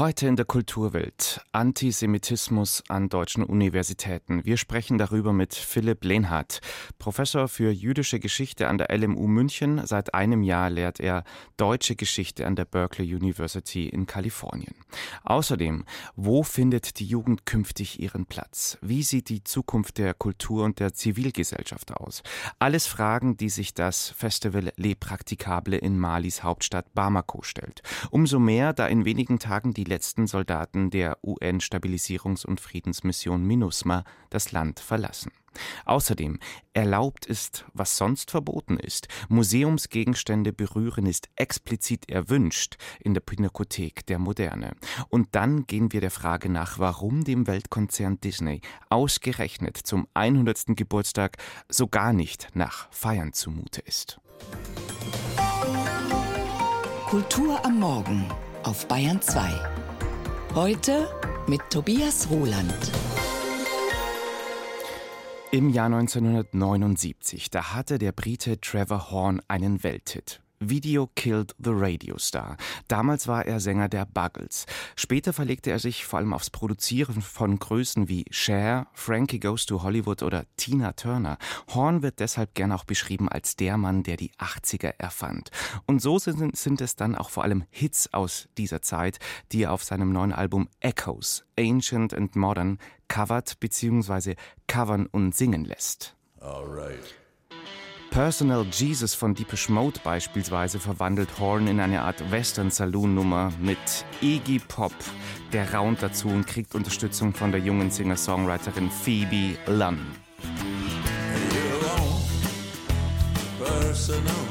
Heute in der Kulturwelt Antisemitismus an deutschen Universitäten. Wir sprechen darüber mit Philipp Lehnhardt, Professor für jüdische Geschichte an der LMU München. Seit einem Jahr lehrt er deutsche Geschichte an der Berkeley University in Kalifornien. Außerdem, wo findet die Jugend künftig ihren Platz? Wie sieht die Zukunft der Kultur und der Zivilgesellschaft aus? Alles Fragen, die sich das Festival Le Practicable in Malis Hauptstadt Bamako stellt. Umso mehr, da in wenigen Tagen die letzten Soldaten der UN-Stabilisierungs- und Friedensmission MINUSMA das Land verlassen. Außerdem erlaubt ist, was sonst verboten ist. Museumsgegenstände berühren ist explizit erwünscht in der Pinakothek der Moderne. Und dann gehen wir der Frage nach, warum dem Weltkonzern Disney ausgerechnet zum 100. Geburtstag so gar nicht nach Feiern zumute ist. Kultur am Morgen auf Bayern 2. Heute mit Tobias Roland. Im Jahr 1979, da hatte der Brite Trevor Horn einen Welthit. Video Killed the Radio Star. Damals war er Sänger der Buggles. Später verlegte er sich vor allem aufs Produzieren von Größen wie Cher, Frankie Goes to Hollywood oder Tina Turner. Horn wird deshalb gern auch beschrieben als der Mann, der die 80er erfand. Und so sind, sind es dann auch vor allem Hits aus dieser Zeit, die er auf seinem neuen Album Echoes, Ancient and Modern, covert bzw. covern und singen lässt. All right. Personal Jesus von Deepish Mode beispielsweise verwandelt Horn in eine Art Western-Saloon-Nummer mit Iggy Pop. Der raunt dazu und kriegt Unterstützung von der jungen Singer-Songwriterin Phoebe Lunn. Personal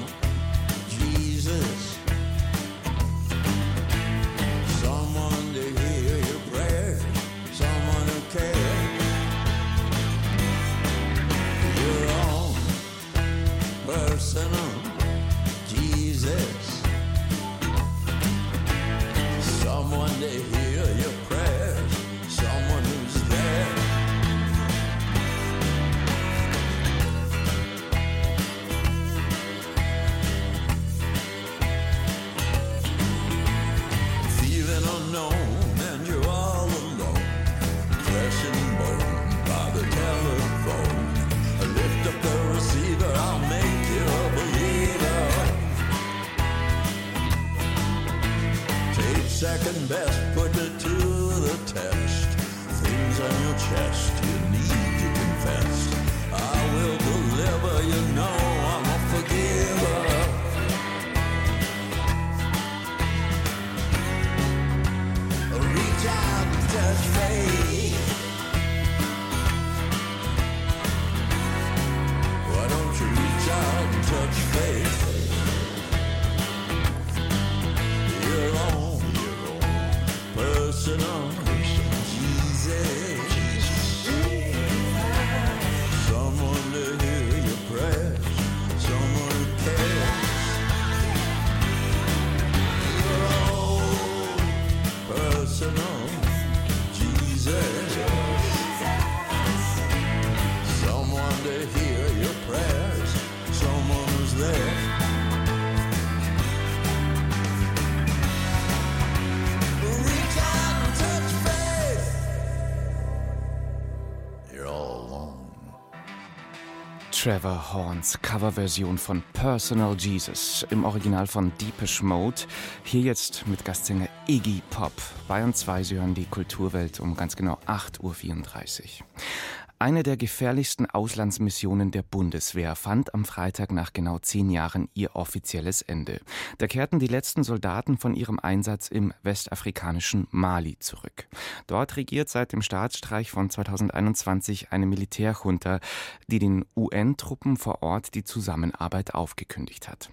second best, put it to the test. Things on your chest, you Trevor Horns Coverversion von Personal Jesus im Original von Deepish Mode. Hier jetzt mit Gastsänger Iggy Pop. Bayern 2, Sie hören die Kulturwelt um ganz genau 8.34 Uhr. Eine der gefährlichsten Auslandsmissionen der Bundeswehr fand am Freitag nach genau zehn Jahren ihr offizielles Ende. Da kehrten die letzten Soldaten von ihrem Einsatz im westafrikanischen Mali zurück. Dort regiert seit dem Staatsstreich von 2021 eine Militärjunta, die den UN-Truppen vor Ort die Zusammenarbeit aufgekündigt hat.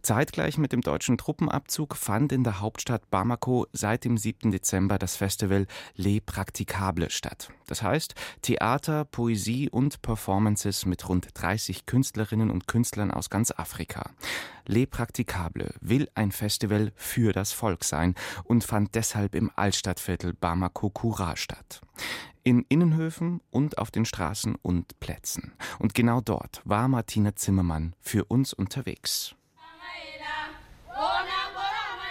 Zeitgleich mit dem deutschen Truppenabzug fand in der Hauptstadt Bamako seit dem 7. Dezember das Festival Les Practicables statt. Das heißt, Theater, Poesie und Performances mit rund 30 Künstlerinnen und Künstlern aus ganz Afrika. Le Practicable will ein Festival für das Volk sein und fand deshalb im Altstadtviertel Bamako Kura statt. In Innenhöfen und auf den Straßen und Plätzen. Und genau dort war Martina Zimmermann für uns unterwegs.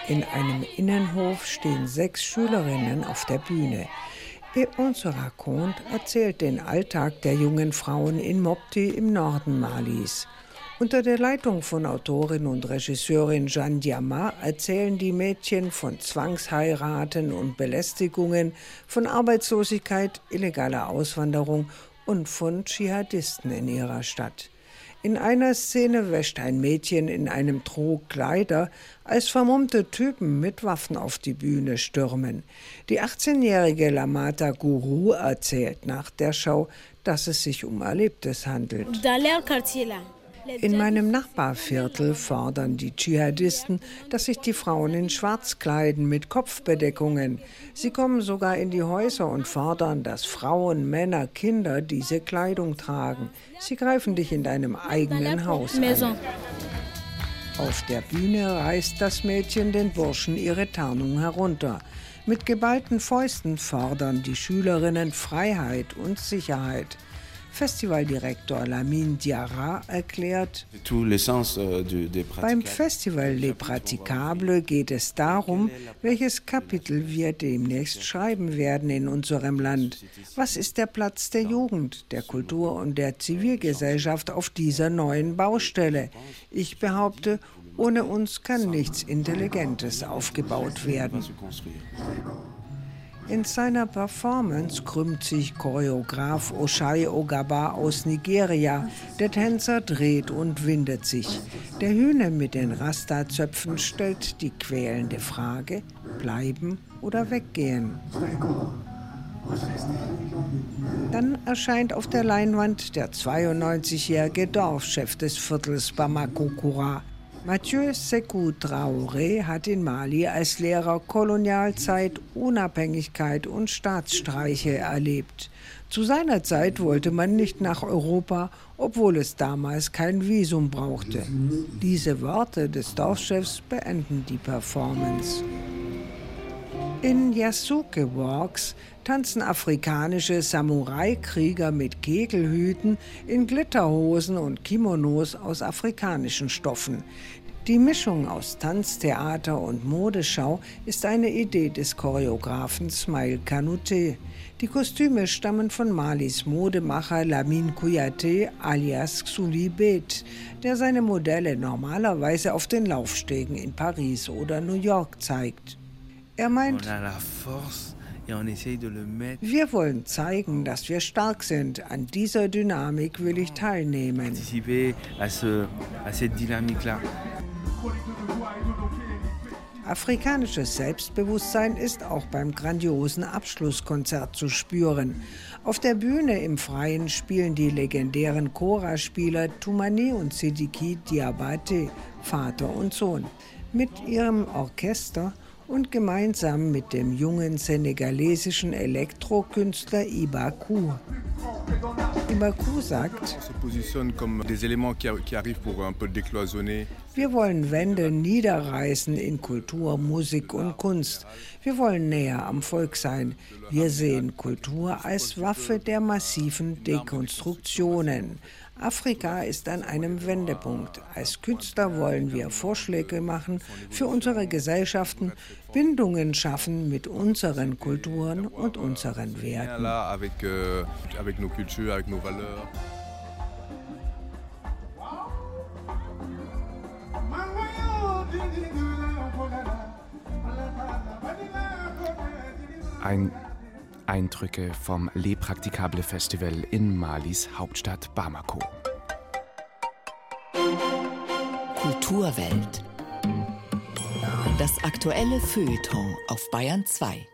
In einem Innenhof stehen sechs Schülerinnen auf der Bühne. Se raconte erzählt den Alltag der jungen Frauen in Mopti im Norden Malis. Unter der Leitung von Autorin und Regisseurin Jeanne Diamant erzählen die Mädchen von Zwangsheiraten und Belästigungen, von Arbeitslosigkeit, illegaler Auswanderung und von Dschihadisten in ihrer Stadt. In einer Szene wäscht ein Mädchen in einem Trog Kleider, als vermummte Typen mit Waffen auf die Bühne stürmen. Die 18-jährige Lamata Guru erzählt nach der Schau, dass es sich um Erlebtes handelt. In meinem Nachbarviertel fordern die Dschihadisten, dass sich die Frauen in Schwarz kleiden mit Kopfbedeckungen. Sie kommen sogar in die Häuser und fordern, dass Frauen, Männer, Kinder diese Kleidung tragen. Sie greifen dich in deinem eigenen Haus an. Auf der Bühne reißt das Mädchen den Burschen ihre Tarnung herunter. Mit geballten Fäusten fordern die Schülerinnen Freiheit und Sicherheit. Festivaldirektor Lamine Diarra erklärt, euh, beim Festival Les Praticables geht es darum, welches Kapitel wir demnächst schreiben werden in unserem Land. Was ist der Platz der Jugend, der Kultur und der Zivilgesellschaft auf dieser neuen Baustelle? Ich behaupte, ohne uns kann nichts Intelligentes aufgebaut werden. In seiner Performance krümmt sich Choreograf Oshai Ogaba aus Nigeria. Der Tänzer dreht und windet sich. Der Hühner mit den Rasta-Zöpfen stellt die quälende Frage: bleiben oder weggehen? Dann erscheint auf der Leinwand der 92-jährige Dorfchef des Viertels Bamako Kura. Mathieu Sekou Traoré hat in Mali als Lehrer Kolonialzeit, Unabhängigkeit und Staatsstreiche erlebt. Zu seiner Zeit wollte man nicht nach Europa, obwohl es damals kein Visum brauchte. Diese Worte des Dorfchefs beenden die Performance. In Yasuke Walks tanzen afrikanische Samurai-Krieger mit Kegelhüten in Glitterhosen und Kimonos aus afrikanischen Stoffen. Die Mischung aus Tanztheater und Modeschau ist eine Idee des Choreografen Smail Kanouté. Die Kostüme stammen von Malis Modemacher Lamine Kouyaté alias Xuli Bet, der seine Modelle normalerweise auf den Laufstegen in Paris oder New York zeigt. Er meint, wir wollen zeigen, dass wir stark sind. An dieser Dynamik will ich teilnehmen. Afrikanisches Selbstbewusstsein ist auch beim grandiosen Abschlusskonzert zu spüren. Auf der Bühne im Freien spielen die legendären Chora-Spieler Tumani und Sidiki Diabate, Vater und Sohn. Mit ihrem Orchester und gemeinsam mit dem jungen senegalesischen Elektrokünstler Ibaku. Ibaku sagt, wir wollen Wände niederreißen in Kultur, Musik und Kunst. Wir wollen näher am Volk sein. Wir sehen Kultur als Waffe der massiven Dekonstruktionen. Afrika ist an einem Wendepunkt. Als Künstler wollen wir Vorschläge machen für unsere Gesellschaften, Bindungen schaffen mit unseren Kulturen und unseren Werten. Euh, Ein Eindrücke vom Le Practicable Festival in Malis Hauptstadt Bamako. Kulturwelt. Das aktuelle Feuilleton auf Bayern 2.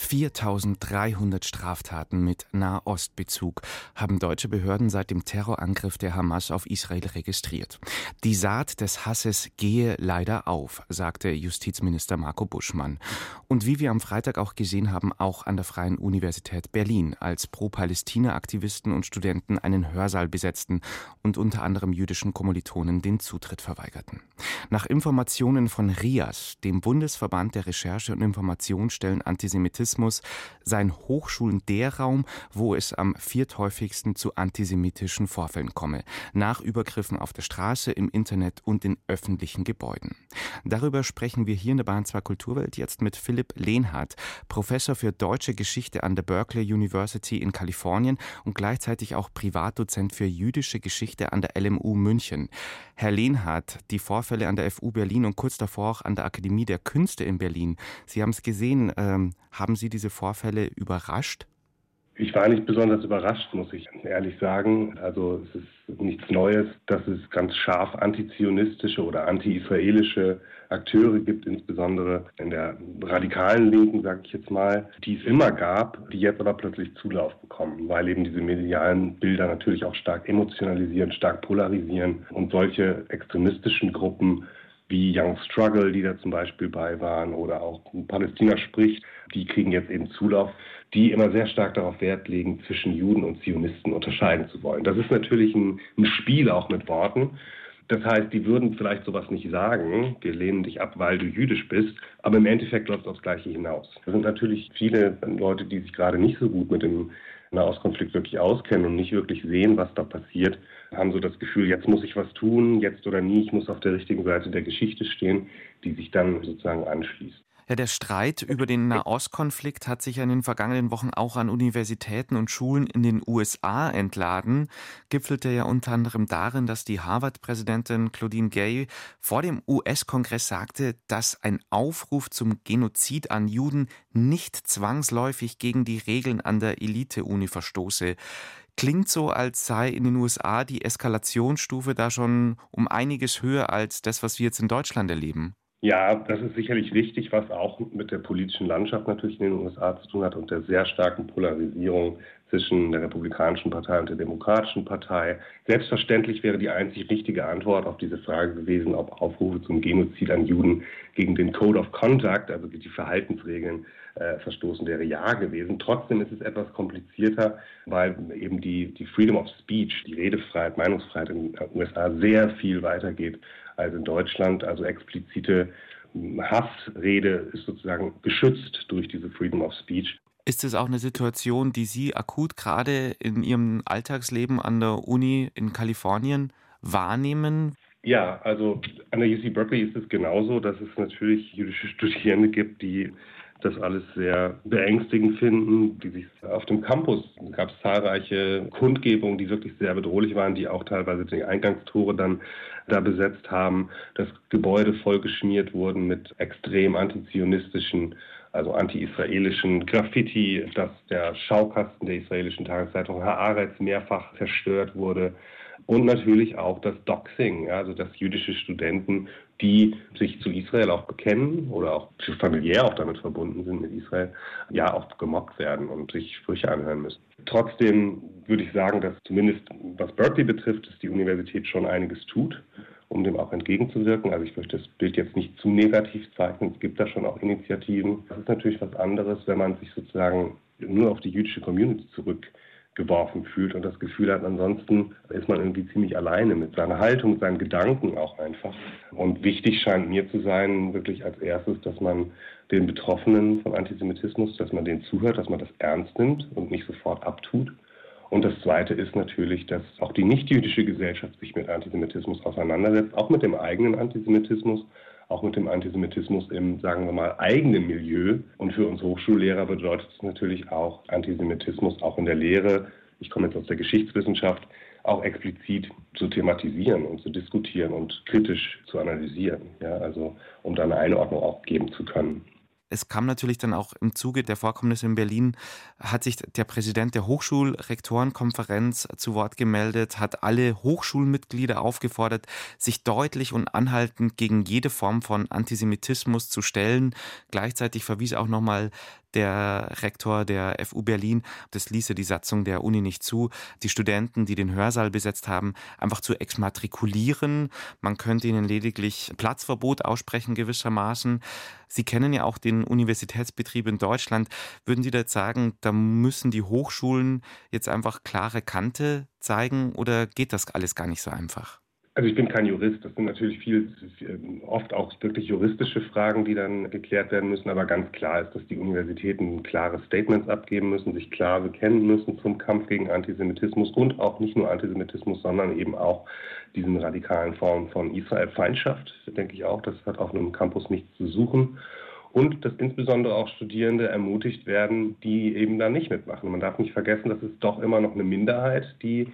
4300 Straftaten mit Nahostbezug haben deutsche Behörden seit dem Terrorangriff der Hamas auf Israel registriert. Die Saat des Hasses gehe leider auf, sagte Justizminister Marco Buschmann. Und wie wir am Freitag auch gesehen haben, auch an der Freien Universität Berlin, als Pro-Palästina-Aktivisten und Studenten einen Hörsaal besetzten und unter anderem jüdischen Kommilitonen den Zutritt verweigerten. Nach Informationen von RIAS, dem Bundesverband der Recherche und Informationsstellen Antisemitismus, Rassismus seien Hochschulen der Raum, wo es am vierthäufigsten zu antisemitischen Vorfällen komme, nach Übergriffen auf der Straße, im Internet und in öffentlichen Gebäuden. Darüber sprechen wir hier in der Bahn 2 Kulturwelt jetzt mit Philipp Lehnhardt, Professor für deutsche Geschichte an der Berkeley University in Kalifornien und gleichzeitig auch Privatdozent für jüdische Geschichte an der LMU München. Herr Lehnhardt, die Vorfälle an der FU Berlin und kurz davor auch an der Akademie der Künste in Berlin. Sie haben es gesehen. Ähm, haben Sie diese Vorfälle überrascht? Ich war nicht besonders überrascht, muss ich ehrlich sagen. Also es ist nichts Neues, dass es ganz scharf antizionistische oder anti-israelische Akteure gibt, insbesondere in der radikalen Linken, sage ich jetzt mal, die es immer gab, die jetzt aber plötzlich Zulauf bekommen, weil eben diese medialen Bilder natürlich auch stark emotionalisieren, stark polarisieren und solche extremistischen Gruppen wie Young Struggle, die da zum Beispiel bei waren, oder auch Palästina spricht, die kriegen jetzt eben Zulauf, die immer sehr stark darauf Wert legen, zwischen Juden und Zionisten unterscheiden zu wollen. Das ist natürlich ein, ein Spiel auch mit Worten. Das heißt, die würden vielleicht sowas nicht sagen, wir lehnen dich ab, weil du jüdisch bist, aber im Endeffekt läuft es aufs Gleiche hinaus. Das sind natürlich viele Leute, die sich gerade nicht so gut mit dem Nahostkonflikt wirklich auskennen und nicht wirklich sehen, was da passiert, haben so das Gefühl, jetzt muss ich was tun, jetzt oder nie, ich muss auf der richtigen Seite der Geschichte stehen, die sich dann sozusagen anschließt. Ja, der Streit über den Nahostkonflikt hat sich in den vergangenen Wochen auch an Universitäten und Schulen in den USA entladen, gipfelte ja unter anderem darin, dass die Harvard-Präsidentin Claudine Gay vor dem US-Kongress sagte, dass ein Aufruf zum Genozid an Juden nicht zwangsläufig gegen die Regeln an der Elite-Uni verstoße. Klingt so, als sei in den USA die Eskalationsstufe da schon um einiges höher als das, was wir jetzt in Deutschland erleben. Ja, das ist sicherlich wichtig, was auch mit der politischen Landschaft natürlich in den USA zu tun hat und der sehr starken Polarisierung zwischen der Republikanischen Partei und der Demokratischen Partei. Selbstverständlich wäre die einzig richtige Antwort auf diese Frage gewesen, ob Aufrufe zum Genozid an Juden gegen den Code of Conduct, also die Verhaltensregeln, äh, verstoßen wäre ja gewesen. Trotzdem ist es etwas komplizierter, weil eben die, die Freedom of Speech, die Redefreiheit, Meinungsfreiheit in den USA sehr viel weitergeht als in Deutschland. Also explizite Hassrede ist sozusagen geschützt durch diese Freedom of Speech. Ist es auch eine Situation, die Sie akut gerade in Ihrem Alltagsleben an der Uni in Kalifornien wahrnehmen? Ja, also an der UC Berkeley ist es genauso, dass es natürlich jüdische Studierende gibt, die das alles sehr beängstigend finden, die sich auf dem Campus gab es zahlreiche Kundgebungen, die wirklich sehr bedrohlich waren, die auch teilweise die Eingangstore dann da besetzt haben, das Gebäude vollgeschmiert wurden mit extrem antizionistischen also anti-israelischen Graffiti, dass der Schaukasten der israelischen Tageszeitung Haaretz mehrfach zerstört wurde und natürlich auch das Doxing, also dass jüdische Studenten, die sich zu Israel auch bekennen oder auch familiär auch damit verbunden sind mit Israel, ja auch gemobbt werden und sich Sprüche anhören müssen. Trotzdem würde ich sagen, dass zumindest was Berkeley betrifft, dass die Universität schon einiges tut, um dem auch entgegenzuwirken. Also ich möchte das Bild jetzt nicht zu negativ zeichnen. Es gibt da schon auch Initiativen. Das ist natürlich was anderes, wenn man sich sozusagen nur auf die jüdische Community zurück geworfen fühlt und das Gefühl hat, ansonsten ist man irgendwie ziemlich alleine mit seiner Haltung, seinen Gedanken auch einfach. Und wichtig scheint mir zu sein, wirklich als erstes, dass man den Betroffenen von Antisemitismus, dass man denen zuhört, dass man das ernst nimmt und nicht sofort abtut. Und das Zweite ist natürlich, dass auch die nichtjüdische Gesellschaft sich mit Antisemitismus auseinandersetzt, auch mit dem eigenen Antisemitismus auch mit dem Antisemitismus im, sagen wir mal, eigenen Milieu. Und für uns Hochschullehrer bedeutet es natürlich auch Antisemitismus auch in der Lehre. Ich komme jetzt aus der Geschichtswissenschaft, auch explizit zu thematisieren und zu diskutieren und kritisch zu analysieren. Ja, also um da eine Einordnung auch geben zu können es kam natürlich dann auch im Zuge der Vorkommnisse in Berlin, hat sich der Präsident der Hochschulrektorenkonferenz zu Wort gemeldet, hat alle Hochschulmitglieder aufgefordert, sich deutlich und anhaltend gegen jede Form von Antisemitismus zu stellen. Gleichzeitig verwies auch nochmal der Rektor der FU Berlin, das ließe die Satzung der Uni nicht zu, die Studenten, die den Hörsaal besetzt haben, einfach zu exmatrikulieren. Man könnte ihnen lediglich Platzverbot aussprechen gewissermaßen. Sie kennen ja auch den Universitätsbetrieb in Deutschland. Würden Sie da jetzt sagen, da müssen die Hochschulen jetzt einfach klare Kante zeigen oder geht das alles gar nicht so einfach? Also ich bin kein Jurist. Das sind natürlich viel, oft auch wirklich juristische Fragen, die dann geklärt werden müssen. Aber ganz klar ist, dass die Universitäten klare Statements abgeben müssen, sich klar bekennen müssen zum Kampf gegen Antisemitismus und auch nicht nur Antisemitismus, sondern eben auch diesen radikalen Formen von Israel-Feindschaft, denke ich auch. Das hat auf einem Campus nichts zu suchen und dass insbesondere auch Studierende ermutigt werden, die eben da nicht mitmachen. Man darf nicht vergessen, dass es doch immer noch eine Minderheit, die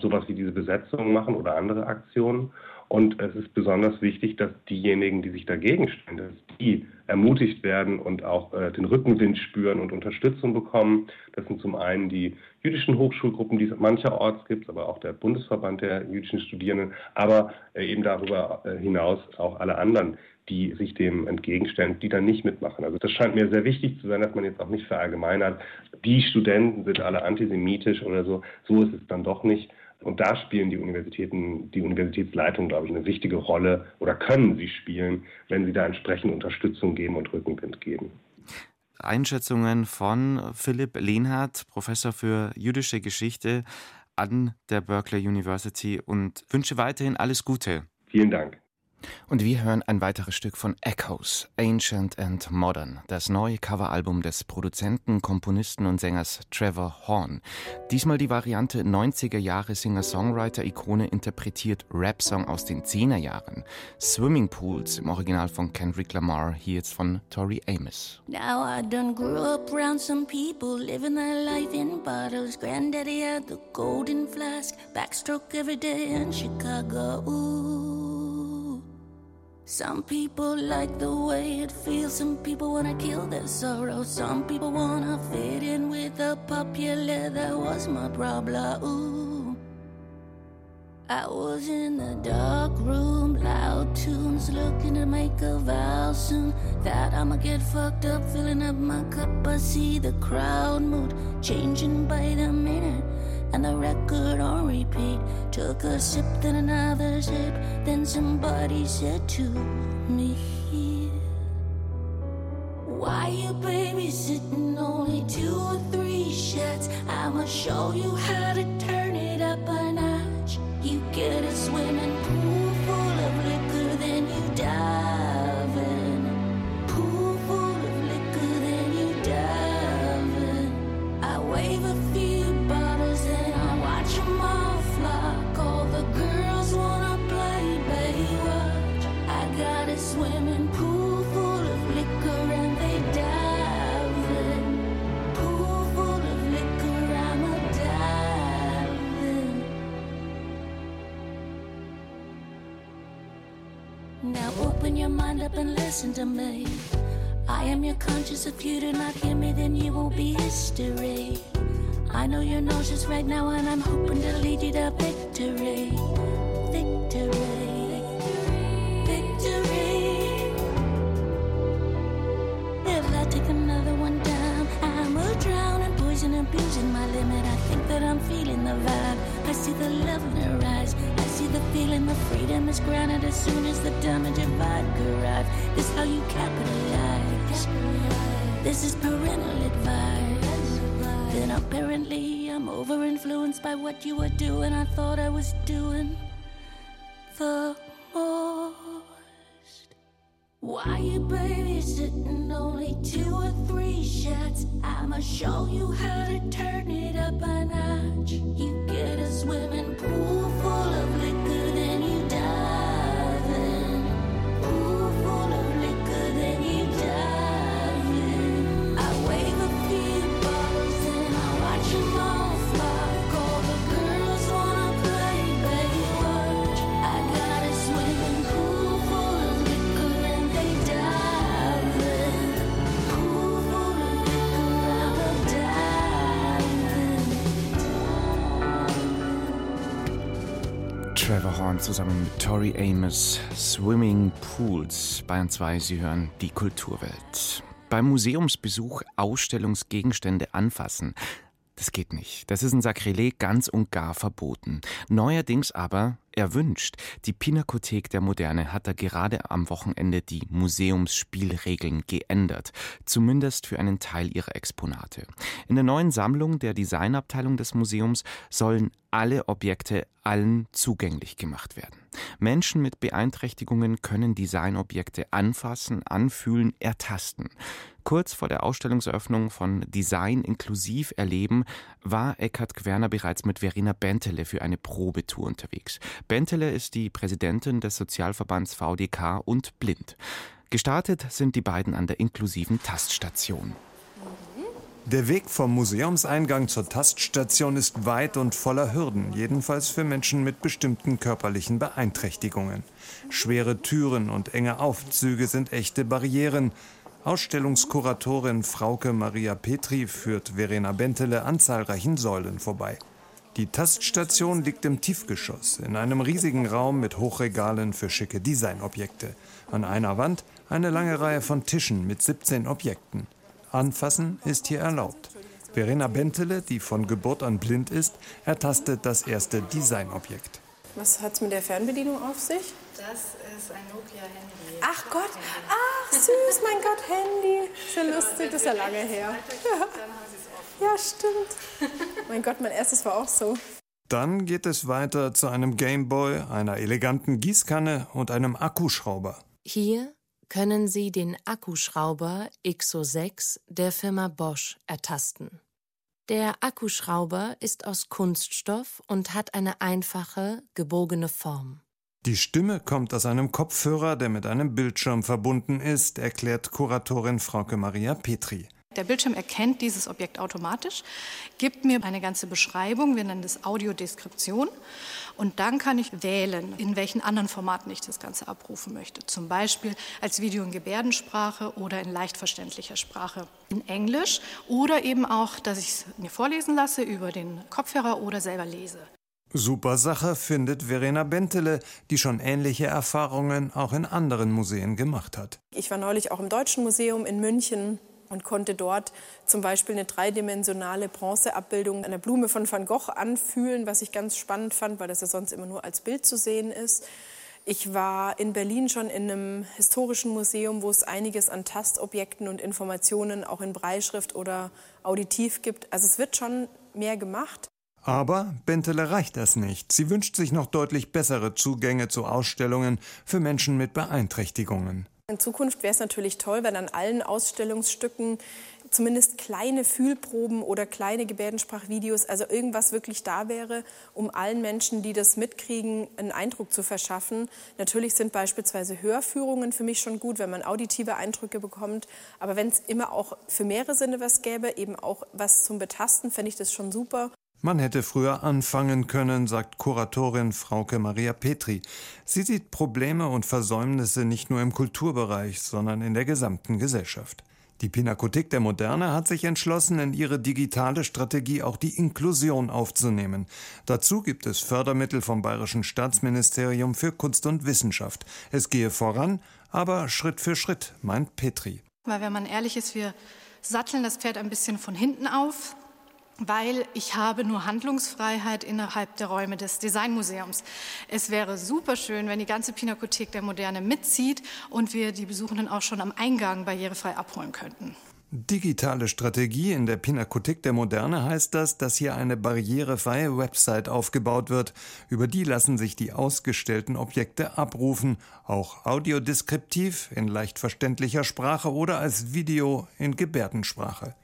sowas wie diese Besetzung machen oder andere Aktionen. Und es ist besonders wichtig, dass diejenigen, die sich dagegen stellen, dass die ermutigt werden und auch äh, den Rückenwind spüren und Unterstützung bekommen. Das sind zum einen die jüdischen Hochschulgruppen, die es mancherorts gibt, aber auch der Bundesverband der jüdischen Studierenden, aber äh, eben darüber äh, hinaus auch alle anderen, die sich dem entgegenstellen, die dann nicht mitmachen. Also das scheint mir sehr wichtig zu sein, dass man jetzt auch nicht verallgemeinert, die Studenten sind alle antisemitisch oder so. So ist es dann doch nicht. Und da spielen die Universitäten, die Universitätsleitungen, glaube ich, eine wichtige Rolle oder können sie spielen, wenn sie da entsprechend Unterstützung geben und Rückenwind geben. Einschätzungen von Philipp Lehnhardt, Professor für jüdische Geschichte an der Berkeley University und wünsche weiterhin alles Gute. Vielen Dank. Und wir hören ein weiteres Stück von Echoes, Ancient and Modern, das neue Coveralbum des Produzenten, Komponisten und Sängers Trevor Horn. Diesmal die Variante 90er Jahre Singer-Songwriter-Ikone interpretiert Rap-Song aus den 10er Jahren. Swimming Pools im Original von Kendrick Lamar, hier jetzt von Tori Amos. Now I done grew up around some people living their life in bottles. Granddaddy had the golden flask, backstroke every day in Chicago. Ooh. Some people like the way it feels, some people wanna kill their sorrow, some people wanna fit in with the popular, that was my problem. Ooh. I was in the dark room, loud tunes, looking to make a vow soon that I'ma get fucked up, filling up my cup. I see the crowd mood changing by the minute and the record on repeat. Took a sip, then another sip, then somebody said to me, Why you babysitting only two or three shots? I'ma show you how to turn it up a notch. You get a swimming listen to me. I am your conscience. If you do not hear me, then you will be history. I know you're nauseous right now, and I'm hoping to lead you to victory. Abusing my limit. I think that I'm feeling the vibe. I see the love in her eyes I see the feeling, the freedom is granted as soon as the damage of vodka arrives. This is how you capitalize. This is parental advice. Then apparently I'm over influenced by what you were doing. I thought I was doing the. Why you babysitting only two or three shots? I'ma show you how to turn it up a notch. You get a swimming pool full of Trevor Horn zusammen mit Tori Amos, Swimming Pools. Bayern 2, Sie hören die Kulturwelt. Beim Museumsbesuch Ausstellungsgegenstände anfassen. Das geht nicht. Das ist ein Sakrileg ganz und gar verboten. Neuerdings aber erwünscht. Die Pinakothek der Moderne hat da gerade am Wochenende die Museumsspielregeln geändert, zumindest für einen Teil ihrer Exponate. In der neuen Sammlung der Designabteilung des Museums sollen alle Objekte allen zugänglich gemacht werden. Menschen mit Beeinträchtigungen können Designobjekte anfassen, anfühlen, ertasten. Kurz vor der Ausstellungseröffnung von Design inklusiv erleben war Eckhard Querner bereits mit Verena Bentele für eine Probetour unterwegs. Bentele ist die Präsidentin des Sozialverbands VDK und blind. Gestartet sind die beiden an der inklusiven Taststation. Der Weg vom Museumseingang zur Taststation ist weit und voller Hürden, jedenfalls für Menschen mit bestimmten körperlichen Beeinträchtigungen. Schwere Türen und enge Aufzüge sind echte Barrieren. Ausstellungskuratorin Frauke Maria Petri führt Verena Bentele an zahlreichen Säulen vorbei. Die Taststation liegt im Tiefgeschoss, in einem riesigen Raum mit Hochregalen für schicke Designobjekte. An einer Wand eine lange Reihe von Tischen mit 17 Objekten. Anfassen ist hier erlaubt. Verena Bentele, die von Geburt an blind ist, ertastet das erste Designobjekt. Was hat es mit der Fernbedienung auf sich? Das ist ein Nokia-Handy. Ach Gott, ach süß, mein Gott, Handy. Ist ja lustig, das ist ja lange her. Ja, stimmt. Mein Gott, mein erstes war auch so. Dann geht es weiter zu einem Gameboy, einer eleganten Gießkanne und einem Akkuschrauber. Hier können Sie den Akkuschrauber XO6 der Firma Bosch ertasten. Der Akkuschrauber ist aus Kunststoff und hat eine einfache, gebogene Form. Die Stimme kommt aus einem Kopfhörer, der mit einem Bildschirm verbunden ist, erklärt Kuratorin Frauke Maria Petri. Der Bildschirm erkennt dieses Objekt automatisch, gibt mir eine ganze Beschreibung, wir nennen das Audiodeskription. Und dann kann ich wählen, in welchen anderen Formaten ich das Ganze abrufen möchte. Zum Beispiel als Video in Gebärdensprache oder in leicht verständlicher Sprache in Englisch oder eben auch, dass ich es mir vorlesen lasse über den Kopfhörer oder selber lese. Super Sache findet Verena Bentele, die schon ähnliche Erfahrungen auch in anderen Museen gemacht hat. Ich war neulich auch im Deutschen Museum in München und konnte dort zum Beispiel eine dreidimensionale Bronzeabbildung einer Blume von Van Gogh anfühlen, was ich ganz spannend fand, weil das ja sonst immer nur als Bild zu sehen ist. Ich war in Berlin schon in einem historischen Museum, wo es einiges an Tastobjekten und Informationen auch in Breitschrift oder auditiv gibt. Also es wird schon mehr gemacht. Aber Bentele reicht das nicht. Sie wünscht sich noch deutlich bessere Zugänge zu Ausstellungen für Menschen mit Beeinträchtigungen. In Zukunft wäre es natürlich toll, wenn an allen Ausstellungsstücken zumindest kleine Fühlproben oder kleine Gebärdensprachvideos, also irgendwas wirklich da wäre, um allen Menschen, die das mitkriegen, einen Eindruck zu verschaffen. Natürlich sind beispielsweise Hörführungen für mich schon gut, wenn man auditive Eindrücke bekommt. Aber wenn es immer auch für mehrere Sinne was gäbe, eben auch was zum Betasten, fände ich das schon super. Man hätte früher anfangen können, sagt Kuratorin Frauke Maria Petri. Sie sieht Probleme und Versäumnisse nicht nur im Kulturbereich, sondern in der gesamten Gesellschaft. Die Pinakothek der Moderne hat sich entschlossen, in ihre digitale Strategie auch die Inklusion aufzunehmen. Dazu gibt es Fördermittel vom Bayerischen Staatsministerium für Kunst und Wissenschaft. Es gehe voran, aber Schritt für Schritt, meint Petri. Weil wenn man ehrlich ist, wir satteln das Pferd ein bisschen von hinten auf weil ich habe nur Handlungsfreiheit innerhalb der Räume des Designmuseums. Es wäre super schön, wenn die ganze Pinakothek der Moderne mitzieht und wir die Besuchenden auch schon am Eingang barrierefrei abholen könnten. Digitale Strategie in der Pinakothek der Moderne heißt das, dass hier eine barrierefreie Website aufgebaut wird. Über die lassen sich die ausgestellten Objekte abrufen, auch audiodeskriptiv in leicht verständlicher Sprache oder als Video in Gebärdensprache.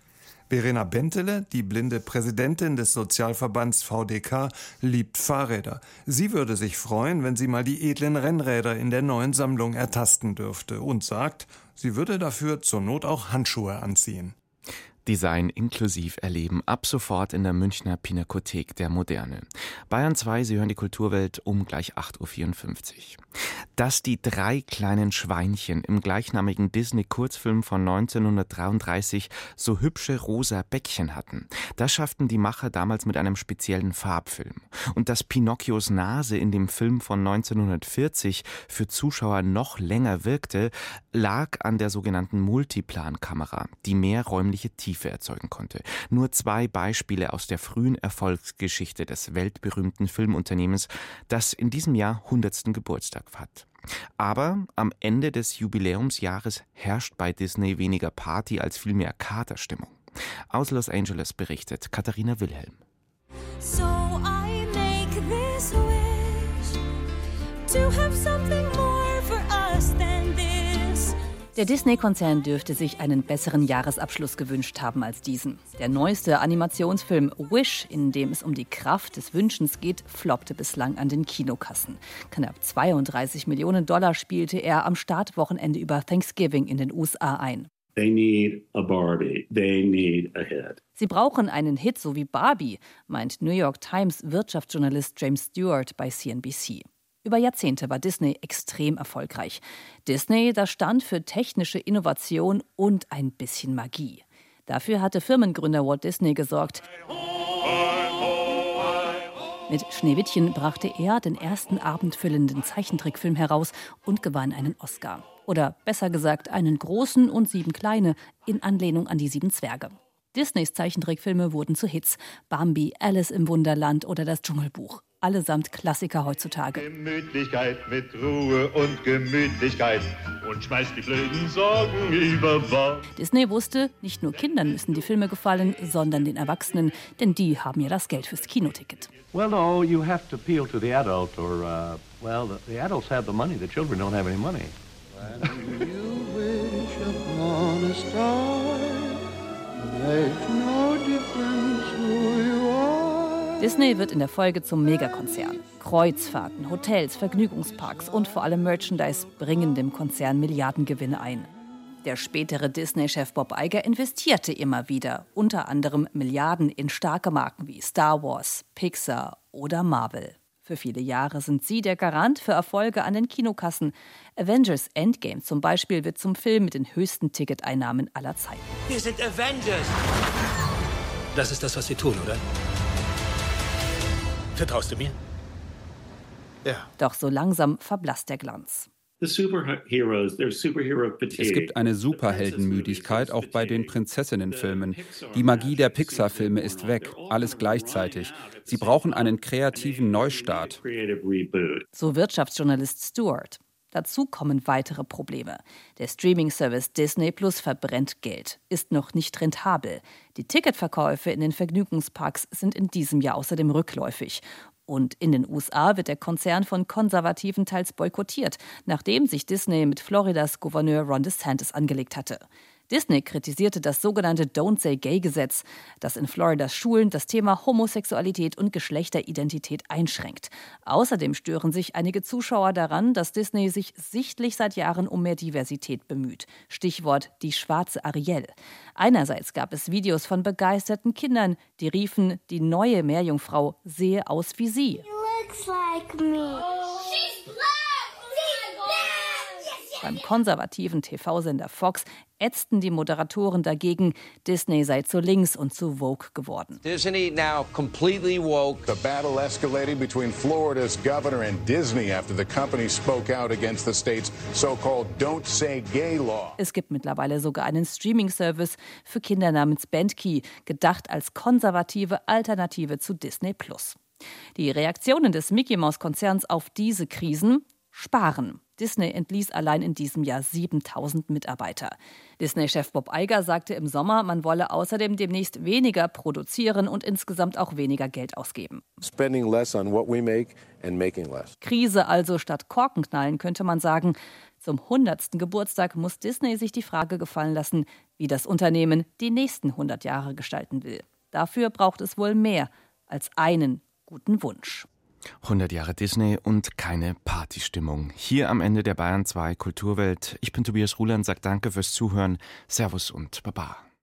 Verena Bentele, die blinde Präsidentin des Sozialverbands VDK, liebt Fahrräder. Sie würde sich freuen, wenn sie mal die edlen Rennräder in der neuen Sammlung ertasten dürfte und sagt, sie würde dafür zur Not auch Handschuhe anziehen. Design inklusiv erleben ab sofort in der Münchner Pinakothek der Moderne. Bayern 2, Sie hören die Kulturwelt um gleich 8.54 Uhr. Dass die drei kleinen Schweinchen im gleichnamigen Disney-Kurzfilm von 1933 so hübsche rosa Bäckchen hatten, das schafften die Macher damals mit einem speziellen Farbfilm. Und dass Pinocchios Nase in dem Film von 1940 für Zuschauer noch länger wirkte, lag an der sogenannten Multiplan-Kamera, die mehr räumliche Tiefe Tiefe erzeugen konnte. Nur zwei Beispiele aus der frühen Erfolgsgeschichte des weltberühmten Filmunternehmens, das in diesem Jahr 100. Geburtstag hat. Aber am Ende des Jubiläumsjahres herrscht bei Disney weniger Party als vielmehr Katerstimmung. Aus Los Angeles berichtet Katharina Wilhelm. So I make this wish to have something more Der Disney-Konzern dürfte sich einen besseren Jahresabschluss gewünscht haben als diesen. Der neueste Animationsfilm Wish, in dem es um die Kraft des Wünschens geht, floppte bislang an den Kinokassen. Knapp 32 Millionen Dollar spielte er am Startwochenende über Thanksgiving in den USA ein. They need a Barbie. They need a hit. Sie brauchen einen Hit so wie Barbie, meint New York Times Wirtschaftsjournalist James Stewart bei CNBC. Über Jahrzehnte war Disney extrem erfolgreich. Disney, das stand für technische Innovation und ein bisschen Magie. Dafür hatte Firmengründer Walt Disney gesorgt. Mit Schneewittchen brachte er den ersten abendfüllenden Zeichentrickfilm heraus und gewann einen Oscar. Oder besser gesagt einen großen und sieben kleine in Anlehnung an die sieben Zwerge. Disneys Zeichentrickfilme wurden zu Hits. Bambi, Alice im Wunderland oder das Dschungelbuch. Allesamt Klassiker heutzutage. Gemütlichkeit mit Ruhe und Gemütlichkeit und schmeißt die blöden Sorgen über Bord. Disney wusste, nicht nur Kindern müssen die Filme gefallen, sondern den Erwachsenen, denn die haben ja das Geld fürs Kinoticket. Well, no, you have to appeal to the adult or, uh, well, the, the adults have the money, the children don't have any money. When you wish upon a star, makes no Disney wird in der Folge zum Megakonzern. Kreuzfahrten, Hotels, Vergnügungsparks und vor allem Merchandise bringen dem Konzern Milliardengewinne ein. Der spätere Disney-Chef Bob Iger investierte immer wieder, unter anderem Milliarden in starke Marken wie Star Wars, Pixar oder Marvel. Für viele Jahre sind sie der Garant für Erfolge an den Kinokassen. Avengers Endgame zum Beispiel wird zum Film mit den höchsten Ticketeinnahmen aller Zeiten. Wir sind Avengers! Das ist das, was wir tun, oder? Vertraust du mir? Ja. Doch so langsam verblasst der Glanz. Es gibt eine Superheldenmüdigkeit auch bei den Prinzessinnenfilmen. Die Magie der Pixar-Filme ist weg, alles gleichzeitig. Sie brauchen einen kreativen Neustart. So Wirtschaftsjournalist Stewart. Dazu kommen weitere Probleme. Der Streaming-Service Disney Plus verbrennt Geld, ist noch nicht rentabel. Die Ticketverkäufe in den Vergnügungsparks sind in diesem Jahr außerdem rückläufig. Und in den USA wird der Konzern von Konservativen teils boykottiert, nachdem sich Disney mit Floridas Gouverneur Ron DeSantis angelegt hatte. Disney kritisierte das sogenannte Don't Say Gay Gesetz, das in Floridas Schulen das Thema Homosexualität und Geschlechteridentität einschränkt. Außerdem stören sich einige Zuschauer daran, dass Disney sich sichtlich seit Jahren um mehr Diversität bemüht. Stichwort die schwarze Ariel. Einerseits gab es Videos von begeisterten Kindern, die riefen, die neue Meerjungfrau sehe aus wie sie. She looks like me. She's black. Beim konservativen TV-Sender Fox ätzten die Moderatoren dagegen, Disney sei zu links und zu woke geworden. Disney now completely woke. The battle escalated between Florida's governor and Disney after the company spoke out against the state's so-called Don't Say Gay law. Es gibt mittlerweile sogar einen Streaming-Service für Kinder namens Bandkey, gedacht als konservative Alternative zu Disney Plus. Die Reaktionen des Mickey Mouse Konzerns auf diese Krisen sparen. Disney entließ allein in diesem Jahr 7000 Mitarbeiter. Disney-Chef Bob Iger sagte im Sommer, man wolle außerdem demnächst weniger produzieren und insgesamt auch weniger Geld ausgeben. Krise also statt Korkenknallen könnte man sagen. Zum 100. Geburtstag muss Disney sich die Frage gefallen lassen, wie das Unternehmen die nächsten 100 Jahre gestalten will. Dafür braucht es wohl mehr als einen guten Wunsch. 100 Jahre Disney und keine Partystimmung. Hier am Ende der Bayern 2 Kulturwelt. Ich bin Tobias Ruland, sag danke fürs Zuhören. Servus und Baba.